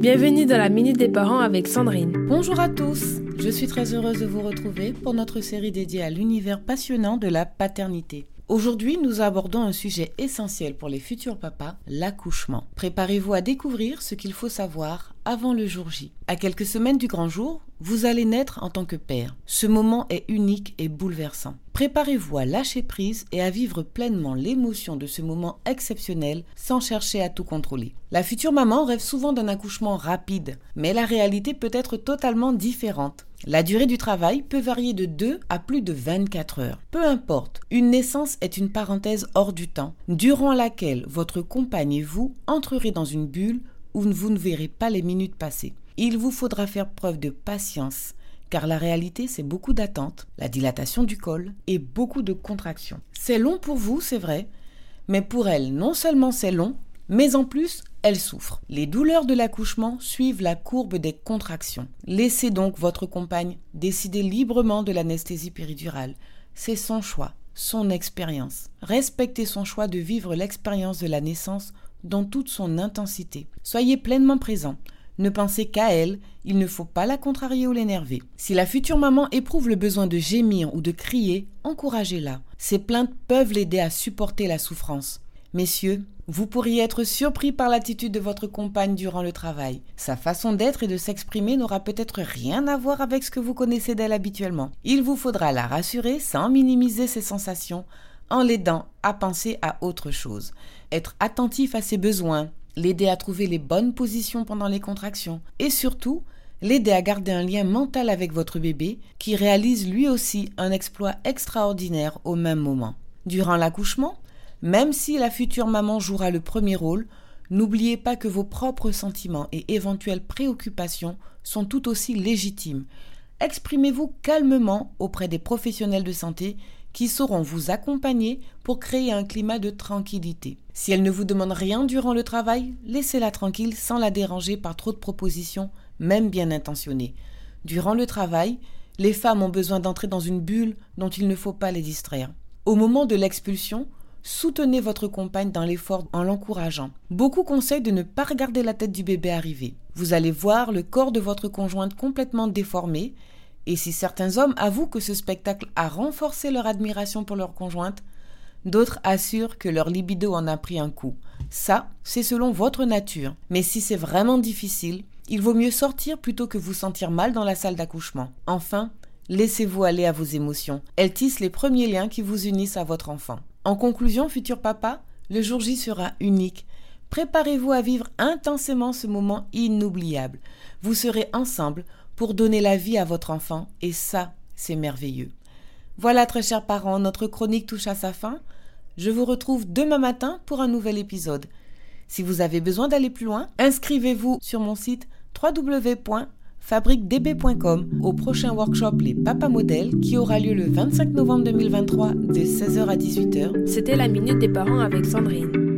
Bienvenue dans la Minute des Parents avec Sandrine. Bonjour à tous, je suis très heureuse de vous retrouver pour notre série dédiée à l'univers passionnant de la paternité. Aujourd'hui, nous abordons un sujet essentiel pour les futurs papas, l'accouchement. Préparez-vous à découvrir ce qu'il faut savoir avant le jour J. À quelques semaines du grand jour, vous allez naître en tant que père. Ce moment est unique et bouleversant. Préparez-vous à lâcher prise et à vivre pleinement l'émotion de ce moment exceptionnel sans chercher à tout contrôler. La future maman rêve souvent d'un accouchement rapide, mais la réalité peut être totalement différente. La durée du travail peut varier de 2 à plus de 24 heures. Peu importe, une naissance est une parenthèse hors du temps, durant laquelle votre compagne et vous entrerez dans une bulle où vous ne verrez pas les minutes passer. Il vous faudra faire preuve de patience, car la réalité, c'est beaucoup d'attentes, la dilatation du col et beaucoup de contractions. C'est long pour vous, c'est vrai, mais pour elle, non seulement c'est long, mais en plus, elle souffre. Les douleurs de l'accouchement suivent la courbe des contractions. Laissez donc votre compagne décider librement de l'anesthésie péridurale. C'est son choix, son expérience. Respectez son choix de vivre l'expérience de la naissance dans toute son intensité. Soyez pleinement présent. Ne pensez qu'à elle, il ne faut pas la contrarier ou l'énerver. Si la future maman éprouve le besoin de gémir ou de crier, encouragez-la. Ces plaintes peuvent l'aider à supporter la souffrance. Messieurs, vous pourriez être surpris par l'attitude de votre compagne durant le travail. Sa façon d'être et de s'exprimer n'aura peut-être rien à voir avec ce que vous connaissez d'elle habituellement. Il vous faudra la rassurer sans minimiser ses sensations en l'aidant à penser à autre chose. Être attentif à ses besoins, l'aider à trouver les bonnes positions pendant les contractions et surtout l'aider à garder un lien mental avec votre bébé qui réalise lui aussi un exploit extraordinaire au même moment. Durant l'accouchement, même si la future maman jouera le premier rôle, n'oubliez pas que vos propres sentiments et éventuelles préoccupations sont tout aussi légitimes. Exprimez-vous calmement auprès des professionnels de santé qui sauront vous accompagner pour créer un climat de tranquillité. Si elle ne vous demande rien durant le travail, laissez-la tranquille sans la déranger par trop de propositions, même bien intentionnées. Durant le travail, les femmes ont besoin d'entrer dans une bulle dont il ne faut pas les distraire. Au moment de l'expulsion, Soutenez votre compagne dans l'effort en l'encourageant. Beaucoup conseillent de ne pas regarder la tête du bébé arriver. Vous allez voir le corps de votre conjointe complètement déformé, et si certains hommes avouent que ce spectacle a renforcé leur admiration pour leur conjointe, d'autres assurent que leur libido en a pris un coup. Ça, c'est selon votre nature. Mais si c'est vraiment difficile, il vaut mieux sortir plutôt que vous sentir mal dans la salle d'accouchement. Enfin, laissez-vous aller à vos émotions. Elles tissent les premiers liens qui vous unissent à votre enfant. En conclusion, futur papa, le jour J sera unique. Préparez-vous à vivre intensément ce moment inoubliable. Vous serez ensemble pour donner la vie à votre enfant et ça, c'est merveilleux. Voilà, très chers parents, notre chronique touche à sa fin. Je vous retrouve demain matin pour un nouvel épisode. Si vous avez besoin d'aller plus loin, inscrivez-vous sur mon site www fabriquedb.com au prochain workshop Les Papas Modèles qui aura lieu le 25 novembre 2023 de 16h à 18h. C'était la Minute des Parents avec Sandrine.